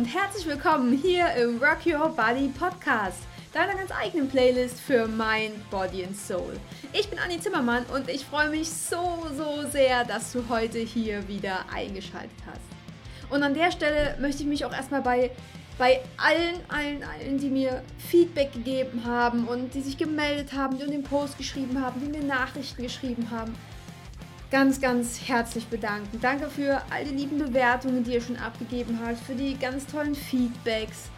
und herzlich willkommen hier im Rock Your Body Podcast, deiner ganz eigenen Playlist für Mind, Body and Soul. Ich bin Anni Zimmermann und ich freue mich so, so sehr, dass du heute hier wieder eingeschaltet hast. Und an der Stelle möchte ich mich auch erstmal bei, bei allen, allen, allen, die mir Feedback gegeben haben und die sich gemeldet haben, die den Post geschrieben haben, die mir Nachrichten geschrieben haben, ganz, ganz herzlich bedanken. Danke für all die lieben Bewertungen, die ihr schon abgegeben habt, für die ganz tollen Feedbacks.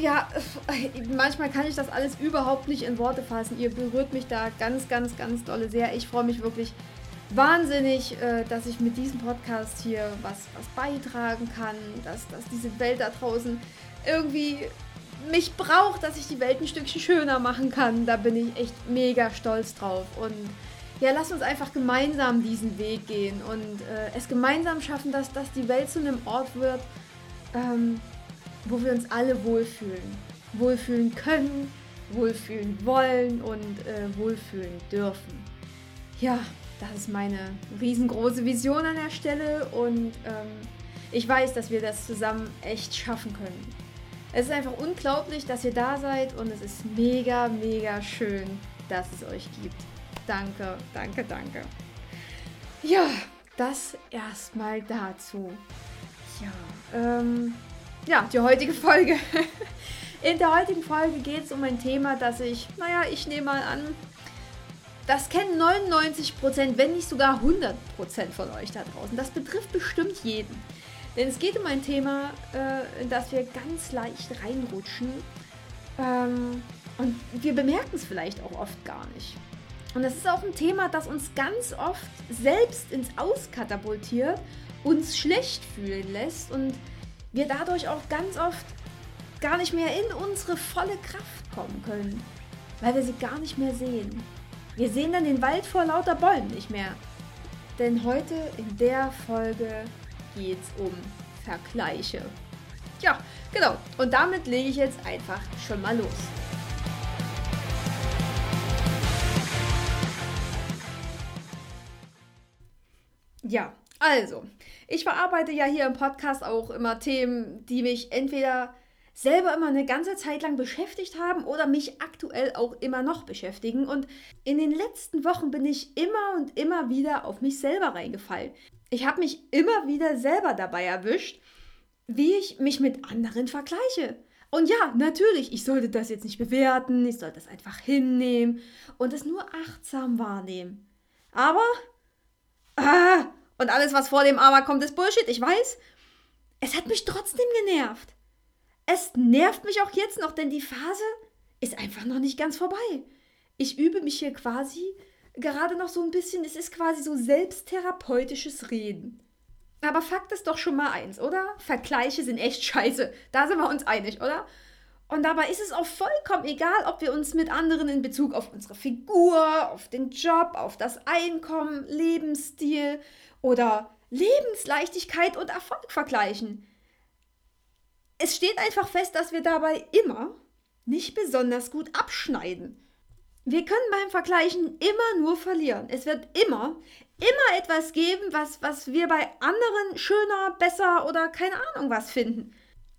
Ja, manchmal kann ich das alles überhaupt nicht in Worte fassen. Ihr berührt mich da ganz, ganz, ganz dolle sehr. Ich freue mich wirklich wahnsinnig, äh, dass ich mit diesem Podcast hier was, was beitragen kann, dass, dass diese Welt da draußen irgendwie mich braucht, dass ich die Welt ein Stückchen schöner machen kann. Da bin ich echt mega stolz drauf. Und ja, lass uns einfach gemeinsam diesen Weg gehen und äh, es gemeinsam schaffen, dass, dass die Welt zu einem Ort wird, ähm, wo wir uns alle wohlfühlen. Wohlfühlen können, wohlfühlen wollen und äh, wohlfühlen dürfen. Ja, das ist meine riesengroße Vision an der Stelle und ähm, ich weiß, dass wir das zusammen echt schaffen können. Es ist einfach unglaublich, dass ihr da seid und es ist mega, mega schön, dass es euch gibt. Danke, danke, danke. Ja, das erstmal dazu. Ja, ähm, ja, die heutige Folge. In der heutigen Folge geht es um ein Thema, das ich, naja, ich nehme mal an, das kennen 99%, wenn nicht sogar 100% von euch da draußen. Das betrifft bestimmt jeden. Denn es geht um ein Thema, äh, in das wir ganz leicht reinrutschen. Ähm, und wir bemerken es vielleicht auch oft gar nicht. Und das ist auch ein Thema, das uns ganz oft selbst ins Aus katapultiert, uns schlecht fühlen lässt und wir dadurch auch ganz oft gar nicht mehr in unsere volle Kraft kommen können, weil wir sie gar nicht mehr sehen. Wir sehen dann den Wald vor lauter Bäumen nicht mehr. Denn heute in der Folge geht es um Vergleiche. Ja, genau. Und damit lege ich jetzt einfach schon mal los. Ja, also, ich verarbeite ja hier im Podcast auch immer Themen, die mich entweder selber immer eine ganze Zeit lang beschäftigt haben oder mich aktuell auch immer noch beschäftigen. Und in den letzten Wochen bin ich immer und immer wieder auf mich selber reingefallen. Ich habe mich immer wieder selber dabei erwischt, wie ich mich mit anderen vergleiche. Und ja, natürlich, ich sollte das jetzt nicht bewerten, ich sollte das einfach hinnehmen und es nur achtsam wahrnehmen. Aber, ah, und alles, was vor dem Aber kommt, ist Bullshit, ich weiß. Es hat mich trotzdem genervt. Es nervt mich auch jetzt noch, denn die Phase ist einfach noch nicht ganz vorbei. Ich übe mich hier quasi gerade noch so ein bisschen, es ist quasi so selbsttherapeutisches Reden. Aber Fakt ist doch schon mal eins, oder? Vergleiche sind echt scheiße. Da sind wir uns einig, oder? Und dabei ist es auch vollkommen egal, ob wir uns mit anderen in Bezug auf unsere Figur, auf den Job, auf das Einkommen, Lebensstil oder Lebensleichtigkeit und Erfolg vergleichen. Es steht einfach fest, dass wir dabei immer nicht besonders gut abschneiden. Wir können beim Vergleichen immer nur verlieren. Es wird immer, immer etwas geben, was, was wir bei anderen schöner, besser oder keine Ahnung was finden.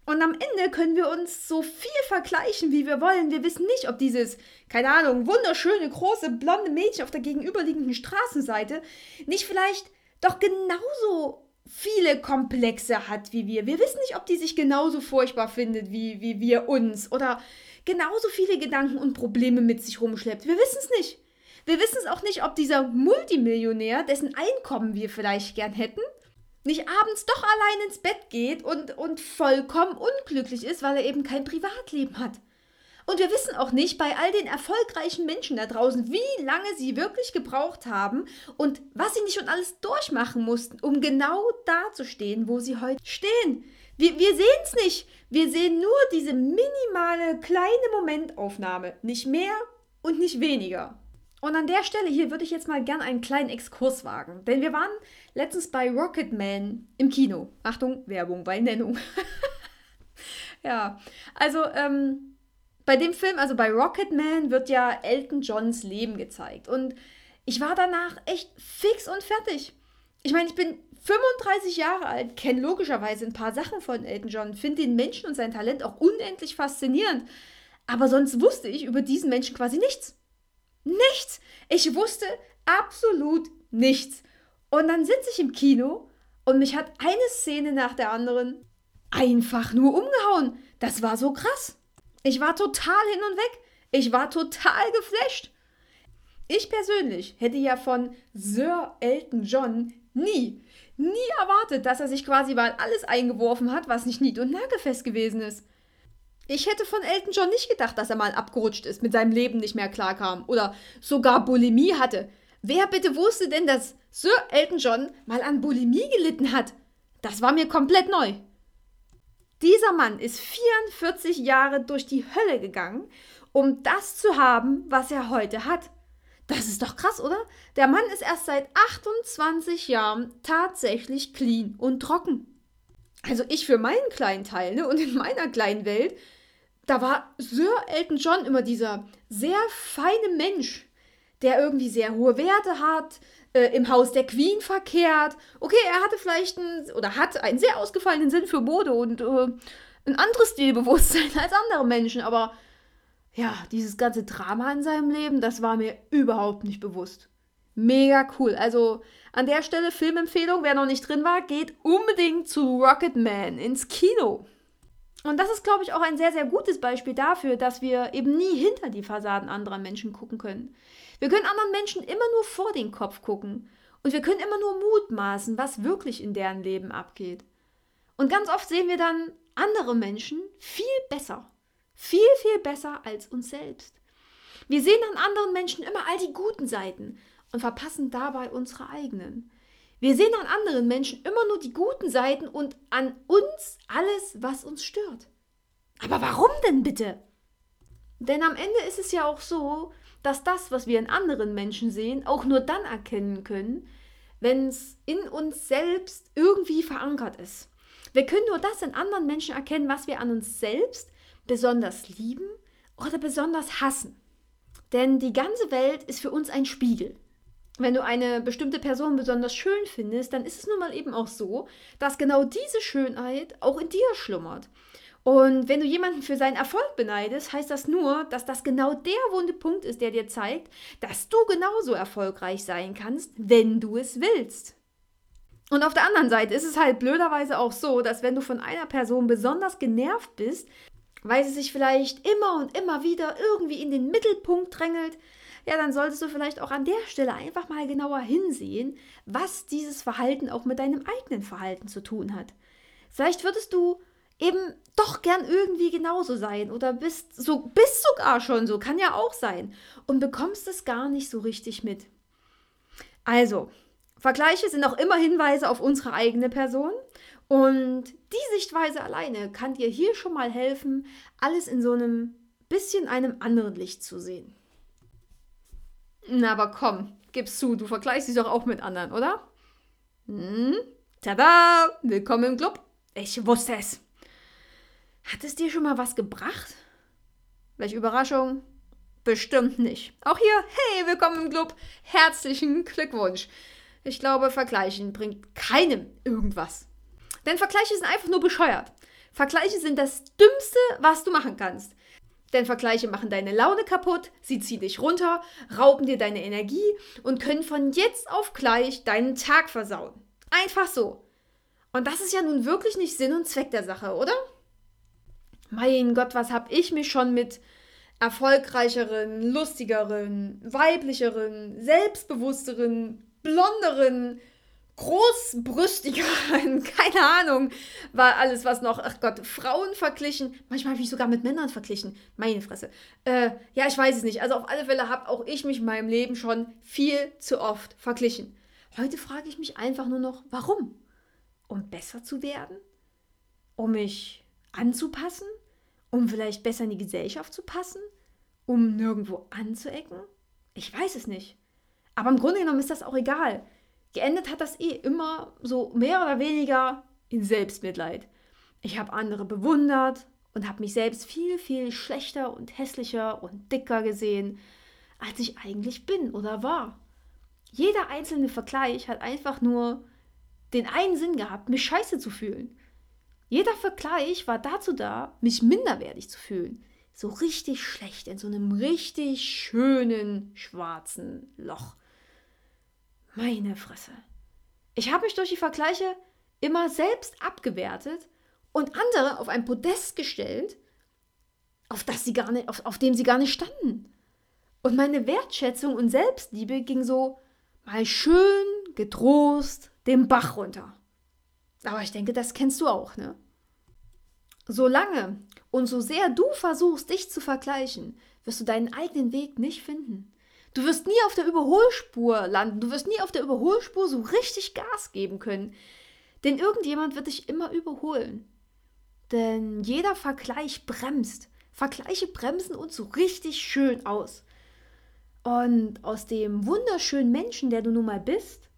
Und am Ende können wir uns so viel vergleichen, wie wir wollen. Wir wissen nicht, ob dieses, keine Ahnung, wunderschöne, große, blonde Mädchen auf der gegenüberliegenden Straßenseite nicht vielleicht doch genauso viele Komplexe hat wie wir. Wir wissen nicht, ob die sich genauso furchtbar findet wie, wie wir uns oder genauso viele Gedanken und Probleme mit sich rumschleppt. Wir wissen es nicht. Wir wissen es auch nicht, ob dieser Multimillionär, dessen Einkommen wir vielleicht gern hätten, nicht abends doch allein ins Bett geht und, und vollkommen unglücklich ist, weil er eben kein Privatleben hat. Und wir wissen auch nicht bei all den erfolgreichen Menschen da draußen, wie lange sie wirklich gebraucht haben und was sie nicht schon alles durchmachen mussten, um genau da zu stehen, wo sie heute stehen. Wir, wir sehen es nicht. Wir sehen nur diese minimale kleine Momentaufnahme. Nicht mehr und nicht weniger. Und an der Stelle hier würde ich jetzt mal gern einen kleinen Exkurs wagen. Denn wir waren letztens bei Rocketman im Kino. Achtung, Werbung bei Nennung. ja, also ähm, bei dem Film, also bei Rocketman, wird ja Elton Johns Leben gezeigt. Und ich war danach echt fix und fertig. Ich meine, ich bin 35 Jahre alt, kenne logischerweise ein paar Sachen von Elton John, finde den Menschen und sein Talent auch unendlich faszinierend. Aber sonst wusste ich über diesen Menschen quasi nichts. Nichts. Ich wusste absolut nichts. Und dann sitze ich im Kino und mich hat eine Szene nach der anderen einfach nur umgehauen. Das war so krass. Ich war total hin und weg. Ich war total geflasht. Ich persönlich hätte ja von Sir Elton John nie, nie erwartet, dass er sich quasi mal alles eingeworfen hat, was nicht nied- und nagelfest gewesen ist. Ich hätte von Elton John nicht gedacht, dass er mal abgerutscht ist, mit seinem Leben nicht mehr klarkam oder sogar Bulimie hatte. Wer bitte wusste denn, dass Sir Elton John mal an Bulimie gelitten hat? Das war mir komplett neu. Dieser Mann ist 44 Jahre durch die Hölle gegangen, um das zu haben, was er heute hat. Das ist doch krass, oder? Der Mann ist erst seit 28 Jahren tatsächlich clean und trocken. Also ich für meinen kleinen Teil ne, und in meiner kleinen Welt, da war Sir Elton John immer dieser sehr feine Mensch, der irgendwie sehr hohe Werte hat, äh, im Haus der Queen verkehrt. Okay, er hatte vielleicht einen, oder hat einen sehr ausgefallenen Sinn für Mode und äh, ein anderes Stilbewusstsein als andere Menschen, aber ja, dieses ganze Drama in seinem Leben, das war mir überhaupt nicht bewusst. Mega cool. Also an der Stelle Filmempfehlung, wer noch nicht drin war, geht unbedingt zu Rocketman ins Kino. Und das ist, glaube ich, auch ein sehr, sehr gutes Beispiel dafür, dass wir eben nie hinter die Fassaden anderer Menschen gucken können. Wir können anderen Menschen immer nur vor den Kopf gucken und wir können immer nur mutmaßen, was wirklich in deren Leben abgeht. Und ganz oft sehen wir dann andere Menschen viel besser, viel, viel besser als uns selbst. Wir sehen an anderen Menschen immer all die guten Seiten und verpassen dabei unsere eigenen. Wir sehen an anderen Menschen immer nur die guten Seiten und an uns alles, was uns stört. Aber warum denn bitte? Denn am Ende ist es ja auch so, dass das, was wir in anderen Menschen sehen, auch nur dann erkennen können, wenn es in uns selbst irgendwie verankert ist. Wir können nur das in anderen Menschen erkennen, was wir an uns selbst besonders lieben oder besonders hassen. Denn die ganze Welt ist für uns ein Spiegel. Wenn du eine bestimmte Person besonders schön findest, dann ist es nun mal eben auch so, dass genau diese Schönheit auch in dir schlummert. Und wenn du jemanden für seinen Erfolg beneidest, heißt das nur, dass das genau der wunde Punkt ist, der dir zeigt, dass du genauso erfolgreich sein kannst, wenn du es willst. Und auf der anderen Seite ist es halt blöderweise auch so, dass wenn du von einer Person besonders genervt bist, weil sie sich vielleicht immer und immer wieder irgendwie in den Mittelpunkt drängelt, ja, dann solltest du vielleicht auch an der Stelle einfach mal genauer hinsehen, was dieses Verhalten auch mit deinem eigenen Verhalten zu tun hat. Vielleicht würdest du eben doch gern irgendwie genauso sein oder bist so bist sogar schon so, kann ja auch sein und bekommst es gar nicht so richtig mit. Also, Vergleiche sind auch immer Hinweise auf unsere eigene Person und die Sichtweise alleine kann dir hier schon mal helfen, alles in so einem bisschen einem anderen Licht zu sehen. Na, aber komm, gib's zu, du vergleichst dich doch auch mit anderen, oder? Hm? Tada! Willkommen im Club. Ich wusste es. Hat es dir schon mal was gebracht? Welche Überraschung? Bestimmt nicht. Auch hier, hey, willkommen im Club. Herzlichen Glückwunsch. Ich glaube, Vergleichen bringt keinem irgendwas. Denn Vergleiche sind einfach nur bescheuert. Vergleiche sind das Dümmste, was du machen kannst. Denn Vergleiche machen deine Laune kaputt, sie ziehen dich runter, rauben dir deine Energie und können von jetzt auf gleich deinen Tag versauen. Einfach so. Und das ist ja nun wirklich nicht Sinn und Zweck der Sache, oder? Mein Gott, was hab ich mich schon mit erfolgreicheren, lustigeren, weiblicheren, selbstbewussteren, blonderen, großbrüstigeren, keine Ahnung, war alles, was noch, ach Gott, Frauen verglichen. Manchmal habe ich mich sogar mit Männern verglichen. Meine Fresse. Äh, ja, ich weiß es nicht. Also auf alle Fälle habe auch ich mich in meinem Leben schon viel zu oft verglichen. Heute frage ich mich einfach nur noch, warum? Um besser zu werden? Um mich anzupassen? Um vielleicht besser in die Gesellschaft zu passen? Um nirgendwo anzuecken? Ich weiß es nicht. Aber im Grunde genommen ist das auch egal. Geendet hat das eh immer so mehr oder weniger in Selbstmitleid. Ich habe andere bewundert und habe mich selbst viel, viel schlechter und hässlicher und dicker gesehen, als ich eigentlich bin oder war. Jeder einzelne Vergleich hat einfach nur den einen Sinn gehabt, mich scheiße zu fühlen. Jeder Vergleich war dazu da, mich minderwertig zu fühlen. So richtig schlecht, in so einem richtig schönen schwarzen Loch. Meine Fresse. Ich habe mich durch die Vergleiche immer selbst abgewertet und andere auf ein Podest gestellt, auf, das sie gar nicht, auf, auf dem sie gar nicht standen. Und meine Wertschätzung und Selbstliebe ging so mal schön getrost den Bach runter. Aber ich denke, das kennst du auch, ne? Solange und so sehr du versuchst, dich zu vergleichen, wirst du deinen eigenen Weg nicht finden. Du wirst nie auf der Überholspur landen, du wirst nie auf der Überholspur so richtig Gas geben können. Denn irgendjemand wird dich immer überholen. Denn jeder Vergleich bremst. Vergleiche bremsen uns so richtig schön aus. Und aus dem wunderschönen Menschen, der du nun mal bist,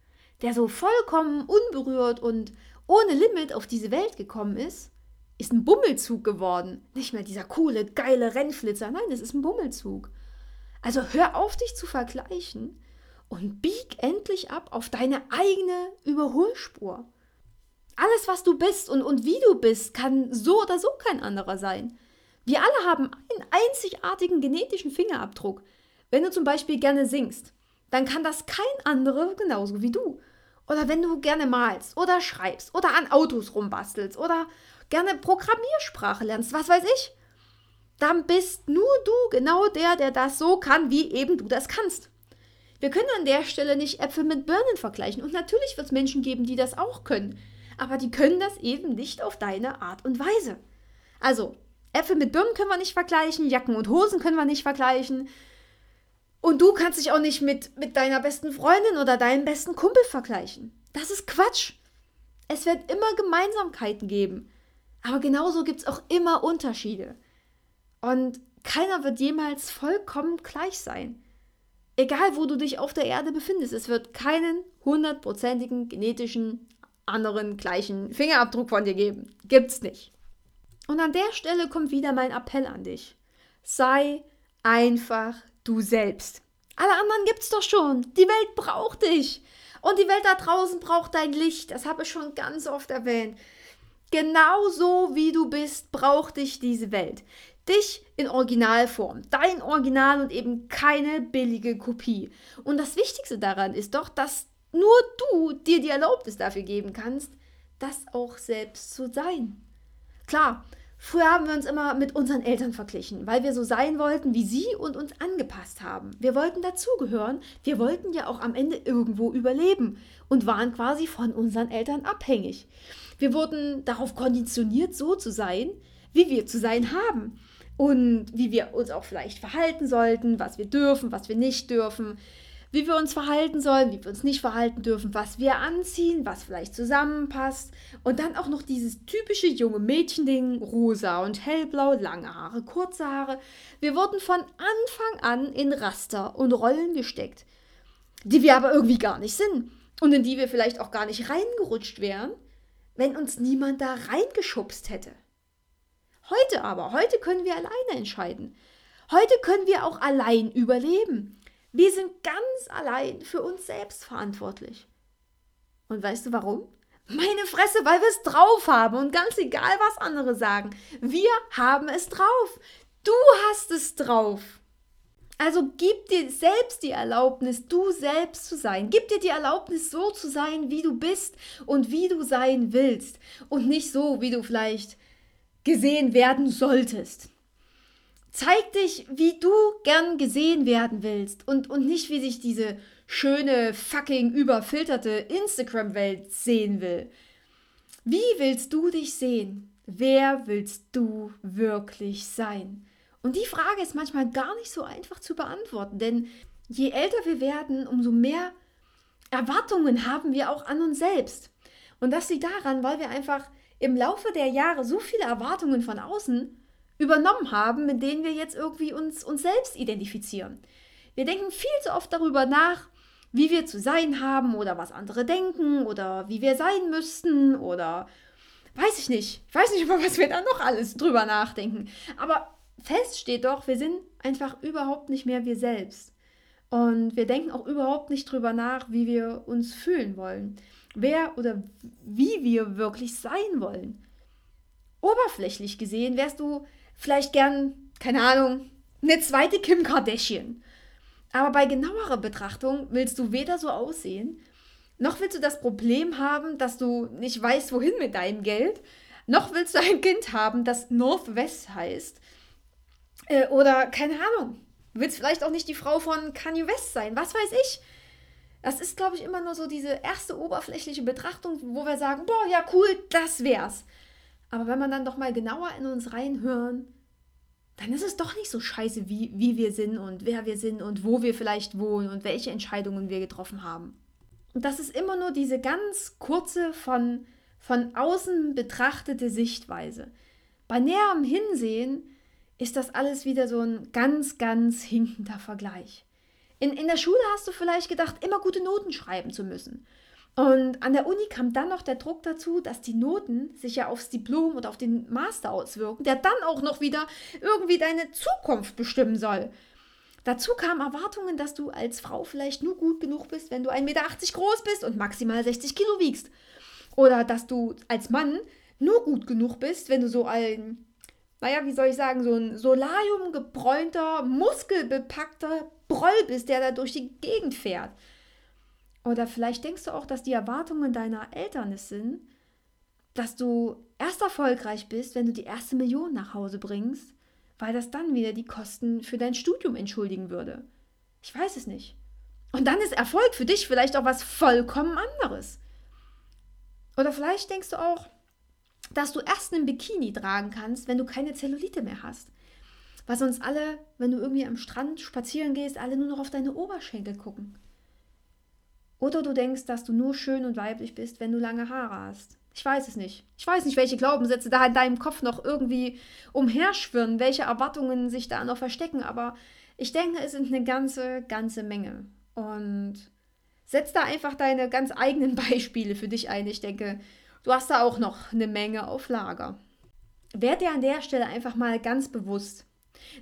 der so vollkommen unberührt und ohne Limit auf diese Welt gekommen ist, ist ein Bummelzug geworden. Nicht mehr dieser coole, geile Rennflitzer. Nein, es ist ein Bummelzug. Also hör auf, dich zu vergleichen und bieg endlich ab auf deine eigene Überholspur. Alles, was du bist und, und wie du bist, kann so oder so kein anderer sein. Wir alle haben einen einzigartigen genetischen Fingerabdruck. Wenn du zum Beispiel gerne singst, dann kann das kein anderer genauso wie du. Oder wenn du gerne malst oder schreibst oder an Autos rumbastelst oder gerne Programmiersprache lernst, was weiß ich, dann bist nur du genau der, der das so kann, wie eben du das kannst. Wir können an der Stelle nicht Äpfel mit Birnen vergleichen. Und natürlich wird es Menschen geben, die das auch können. Aber die können das eben nicht auf deine Art und Weise. Also, Äpfel mit Birnen können wir nicht vergleichen, Jacken und Hosen können wir nicht vergleichen. Und du kannst dich auch nicht mit, mit deiner besten Freundin oder deinem besten Kumpel vergleichen. Das ist Quatsch. Es wird immer Gemeinsamkeiten geben. Aber genauso gibt es auch immer Unterschiede. Und keiner wird jemals vollkommen gleich sein. Egal, wo du dich auf der Erde befindest, es wird keinen hundertprozentigen genetischen anderen gleichen Fingerabdruck von dir geben. Gibt's nicht. Und an der Stelle kommt wieder mein Appell an dich. Sei einfach du selbst. Alle anderen gibt's doch schon. Die Welt braucht dich. Und die Welt da draußen braucht dein Licht. Das habe ich schon ganz oft erwähnt. Genauso wie du bist, braucht dich diese Welt. Dich in Originalform, dein Original und eben keine billige Kopie. Und das Wichtigste daran ist doch, dass nur du dir die Erlaubnis dafür geben kannst, das auch selbst zu sein. Klar, Früher haben wir uns immer mit unseren Eltern verglichen, weil wir so sein wollten wie sie und uns angepasst haben. Wir wollten dazugehören, wir wollten ja auch am Ende irgendwo überleben und waren quasi von unseren Eltern abhängig. Wir wurden darauf konditioniert, so zu sein, wie wir zu sein haben und wie wir uns auch vielleicht verhalten sollten, was wir dürfen, was wir nicht dürfen wie wir uns verhalten sollen, wie wir uns nicht verhalten dürfen, was wir anziehen, was vielleicht zusammenpasst. Und dann auch noch dieses typische junge Mädchending, rosa und hellblau, lange Haare, kurze Haare. Wir wurden von Anfang an in Raster und Rollen gesteckt, die wir aber irgendwie gar nicht sind und in die wir vielleicht auch gar nicht reingerutscht wären, wenn uns niemand da reingeschubst hätte. Heute aber, heute können wir alleine entscheiden. Heute können wir auch allein überleben. Wir sind ganz allein für uns selbst verantwortlich. Und weißt du warum? Meine Fresse, weil wir es drauf haben und ganz egal, was andere sagen. Wir haben es drauf. Du hast es drauf. Also gib dir selbst die Erlaubnis, du selbst zu sein. Gib dir die Erlaubnis, so zu sein, wie du bist und wie du sein willst. Und nicht so, wie du vielleicht gesehen werden solltest. Zeig dich, wie du gern gesehen werden willst und, und nicht, wie sich diese schöne, fucking überfilterte Instagram-Welt sehen will. Wie willst du dich sehen? Wer willst du wirklich sein? Und die Frage ist manchmal gar nicht so einfach zu beantworten, denn je älter wir werden, umso mehr Erwartungen haben wir auch an uns selbst. Und das liegt daran, weil wir einfach im Laufe der Jahre so viele Erwartungen von außen übernommen haben, mit denen wir jetzt irgendwie uns, uns selbst identifizieren. Wir denken viel zu oft darüber nach, wie wir zu sein haben oder was andere denken oder wie wir sein müssten oder weiß ich nicht. Ich weiß nicht über was wir da noch alles drüber nachdenken. Aber fest steht doch, wir sind einfach überhaupt nicht mehr wir selbst. Und wir denken auch überhaupt nicht drüber nach, wie wir uns fühlen wollen. Wer oder wie wir wirklich sein wollen. Oberflächlich gesehen wärst du vielleicht gern, keine Ahnung, eine zweite Kim Kardashian. Aber bei genauerer Betrachtung willst du weder so aussehen, noch willst du das Problem haben, dass du nicht weißt, wohin mit deinem Geld, noch willst du ein Kind haben, das Northwest heißt. Äh, oder keine Ahnung, willst vielleicht auch nicht die Frau von Kanye West sein, was weiß ich. Das ist, glaube ich, immer nur so diese erste oberflächliche Betrachtung, wo wir sagen, boah, ja cool, das wär's. Aber wenn man dann doch mal genauer in uns reinhören, dann ist es doch nicht so scheiße, wie, wie wir sind und wer wir sind und wo wir vielleicht wohnen und welche Entscheidungen wir getroffen haben. Und das ist immer nur diese ganz kurze, von, von außen betrachtete Sichtweise. Bei näherem Hinsehen ist das alles wieder so ein ganz, ganz hinkender Vergleich. In, in der Schule hast du vielleicht gedacht, immer gute Noten schreiben zu müssen. Und an der Uni kam dann noch der Druck dazu, dass die Noten sich ja aufs Diplom und auf den Master auswirken, der dann auch noch wieder irgendwie deine Zukunft bestimmen soll. Dazu kamen Erwartungen, dass du als Frau vielleicht nur gut genug bist, wenn du 1,80 Meter groß bist und maximal 60 Kilo wiegst. Oder dass du als Mann nur gut genug bist, wenn du so ein naja, wie soll ich sagen, so ein solariumgebräunter, muskelbepackter Broll bist, der da durch die Gegend fährt. Oder vielleicht denkst du auch, dass die Erwartungen deiner Eltern es sind, dass du erst erfolgreich bist, wenn du die erste Million nach Hause bringst, weil das dann wieder die Kosten für dein Studium entschuldigen würde. Ich weiß es nicht. Und dann ist Erfolg für dich vielleicht auch was vollkommen anderes. Oder vielleicht denkst du auch, dass du erst einen Bikini tragen kannst, wenn du keine Zellulite mehr hast. Weil sonst alle, wenn du irgendwie am Strand spazieren gehst, alle nur noch auf deine Oberschenkel gucken. Oder du denkst, dass du nur schön und weiblich bist, wenn du lange Haare hast. Ich weiß es nicht. Ich weiß nicht, welche Glaubenssätze da in deinem Kopf noch irgendwie umherschwirren, welche Erwartungen sich da noch verstecken, aber ich denke, es sind eine ganze, ganze Menge. Und setz da einfach deine ganz eigenen Beispiele für dich ein. Ich denke, Du hast da auch noch eine Menge auf Lager. Werd dir an der Stelle einfach mal ganz bewusst.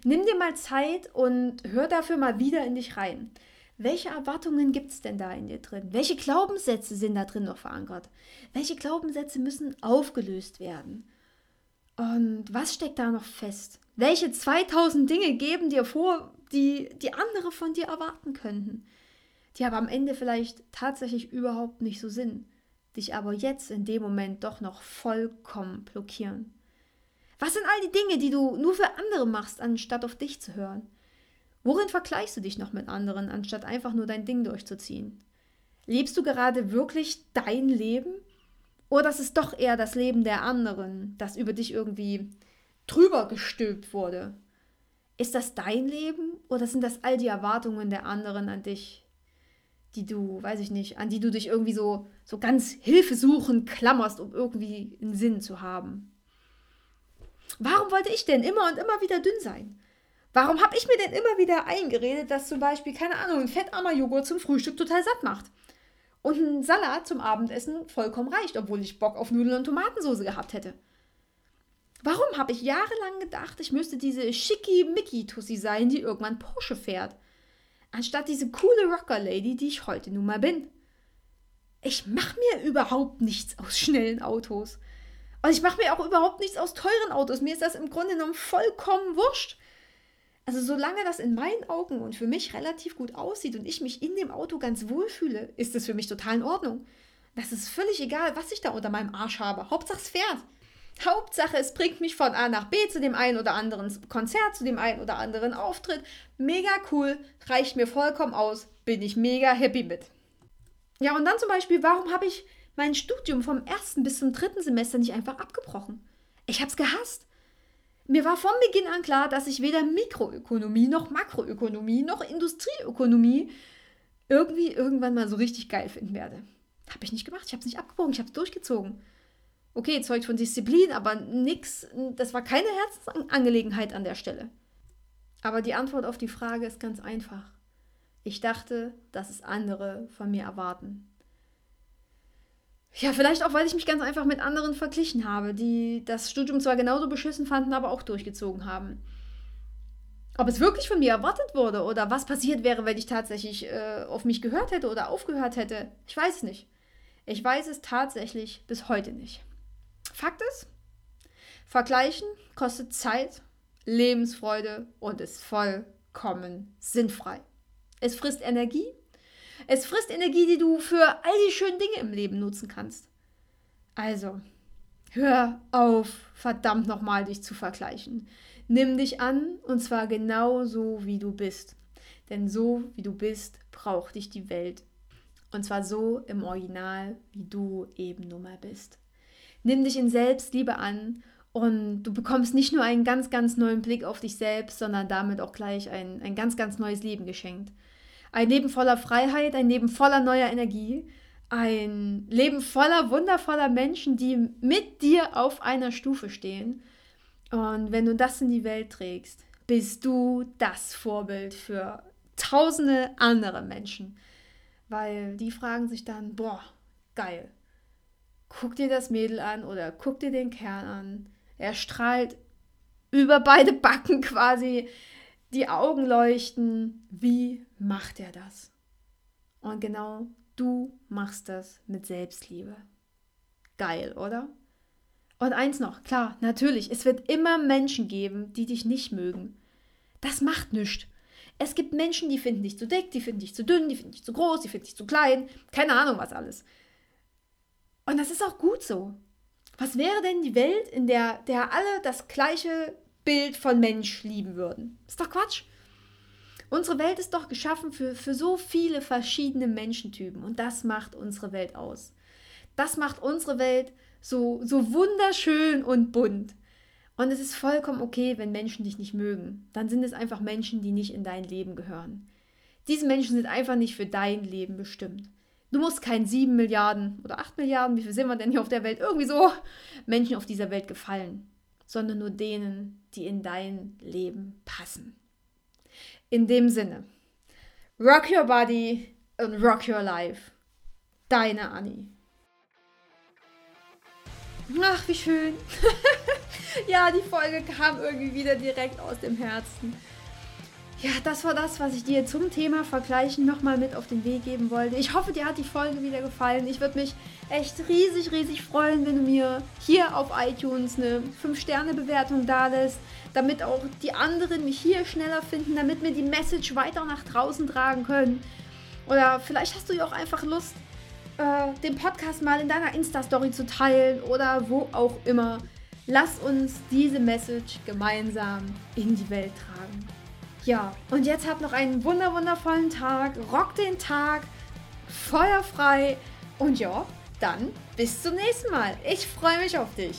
Nimm dir mal Zeit und hör dafür mal wieder in dich rein. Welche Erwartungen gibt es denn da in dir drin? Welche Glaubenssätze sind da drin noch verankert? Welche Glaubenssätze müssen aufgelöst werden? Und was steckt da noch fest? Welche 2000 Dinge geben dir vor, die, die andere von dir erwarten könnten, die aber am Ende vielleicht tatsächlich überhaupt nicht so sind? Dich aber jetzt in dem Moment doch noch vollkommen blockieren? Was sind all die Dinge, die du nur für andere machst, anstatt auf dich zu hören? Worin vergleichst du dich noch mit anderen, anstatt einfach nur dein Ding durchzuziehen? Lebst du gerade wirklich dein Leben? Oder ist es doch eher das Leben der anderen, das über dich irgendwie drüber gestülpt wurde? Ist das dein Leben oder sind das all die Erwartungen der anderen an dich, die du, weiß ich nicht, an die du dich irgendwie so, so ganz hilfesuchend klammerst, um irgendwie einen Sinn zu haben. Warum wollte ich denn immer und immer wieder dünn sein? Warum habe ich mir denn immer wieder eingeredet, dass zum Beispiel, keine Ahnung, ein fettarmer Joghurt zum Frühstück total satt macht? Und ein Salat zum Abendessen vollkommen reicht, obwohl ich Bock auf Nudeln und Tomatensauce gehabt hätte. Warum habe ich jahrelang gedacht, ich müsste diese schicki-Mickey-Tussi sein, die irgendwann Porsche fährt? Anstatt diese coole Rocker-Lady, die ich heute nun mal bin. Ich mache mir überhaupt nichts aus schnellen Autos. Und ich mache mir auch überhaupt nichts aus teuren Autos. Mir ist das im Grunde genommen vollkommen wurscht. Also solange das in meinen Augen und für mich relativ gut aussieht und ich mich in dem Auto ganz wohl fühle, ist es für mich total in Ordnung. Das ist völlig egal, was ich da unter meinem Arsch habe. Hauptsache es fährt. Hauptsache, es bringt mich von A nach B zu dem einen oder anderen Konzert, zu dem einen oder anderen Auftritt. Mega cool, reicht mir vollkommen aus, bin ich mega happy mit. Ja, und dann zum Beispiel, warum habe ich mein Studium vom ersten bis zum dritten Semester nicht einfach abgebrochen? Ich habe es gehasst. Mir war von Beginn an klar, dass ich weder Mikroökonomie noch Makroökonomie noch Industrieökonomie irgendwie irgendwann mal so richtig geil finden werde. Habe ich nicht gemacht, ich habe es nicht abgebrochen, ich habe es durchgezogen okay, zeugt von Disziplin, aber nix, das war keine Herzensangelegenheit an der Stelle. Aber die Antwort auf die Frage ist ganz einfach. Ich dachte, dass es andere von mir erwarten. Ja, vielleicht auch, weil ich mich ganz einfach mit anderen verglichen habe, die das Studium zwar genauso beschissen fanden, aber auch durchgezogen haben. Ob es wirklich von mir erwartet wurde oder was passiert wäre, wenn ich tatsächlich äh, auf mich gehört hätte oder aufgehört hätte, ich weiß es nicht. Ich weiß es tatsächlich bis heute nicht. Fakt ist, vergleichen kostet Zeit, Lebensfreude und ist vollkommen sinnfrei. Es frisst Energie. Es frisst Energie, die du für all die schönen Dinge im Leben nutzen kannst. Also, hör auf, verdammt nochmal dich zu vergleichen. Nimm dich an und zwar genau so, wie du bist. Denn so, wie du bist, braucht dich die Welt. Und zwar so im Original, wie du eben nun mal bist. Nimm dich in Selbstliebe an und du bekommst nicht nur einen ganz, ganz neuen Blick auf dich selbst, sondern damit auch gleich ein, ein ganz, ganz neues Leben geschenkt. Ein Leben voller Freiheit, ein Leben voller neuer Energie, ein Leben voller wundervoller Menschen, die mit dir auf einer Stufe stehen. Und wenn du das in die Welt trägst, bist du das Vorbild für tausende andere Menschen. Weil die fragen sich dann, boah, geil. Guck dir das Mädel an oder guck dir den Kerl an. Er strahlt über beide Backen quasi. Die Augen leuchten. Wie macht er das? Und genau du machst das mit Selbstliebe. Geil, oder? Und eins noch, klar, natürlich, es wird immer Menschen geben, die dich nicht mögen. Das macht nichts. Es gibt Menschen, die finden dich zu dick, die finden dich zu dünn, die finden dich zu groß, die finden dich zu klein, keine Ahnung was alles. Und das ist auch gut so. Was wäre denn die Welt, in der, der alle das gleiche Bild von Mensch lieben würden? Ist doch Quatsch. Unsere Welt ist doch geschaffen für, für so viele verschiedene Menschentypen und das macht unsere Welt aus. Das macht unsere Welt so, so wunderschön und bunt. Und es ist vollkommen okay, wenn Menschen dich nicht mögen. Dann sind es einfach Menschen, die nicht in dein Leben gehören. Diese Menschen sind einfach nicht für dein Leben bestimmt. Du musst keinen 7 Milliarden oder 8 Milliarden, wie viel sind wir denn hier auf der Welt, irgendwie so Menschen auf dieser Welt gefallen, sondern nur denen, die in dein Leben passen. In dem Sinne, rock your body and rock your life. Deine Annie. Ach, wie schön. ja, die Folge kam irgendwie wieder direkt aus dem Herzen. Ja, das war das, was ich dir zum Thema Vergleichen nochmal mit auf den Weg geben wollte. Ich hoffe, dir hat die Folge wieder gefallen. Ich würde mich echt riesig, riesig freuen, wenn du mir hier auf iTunes eine 5-Sterne-Bewertung da lässt, damit auch die anderen mich hier schneller finden, damit wir die Message weiter nach draußen tragen können. Oder vielleicht hast du ja auch einfach Lust, äh, den Podcast mal in deiner Insta-Story zu teilen oder wo auch immer. Lass uns diese Message gemeinsam in die Welt tragen. Ja, und jetzt habt noch einen wunder wundervollen Tag. Rock den Tag. Feuerfrei. Und ja, dann bis zum nächsten Mal. Ich freue mich auf dich.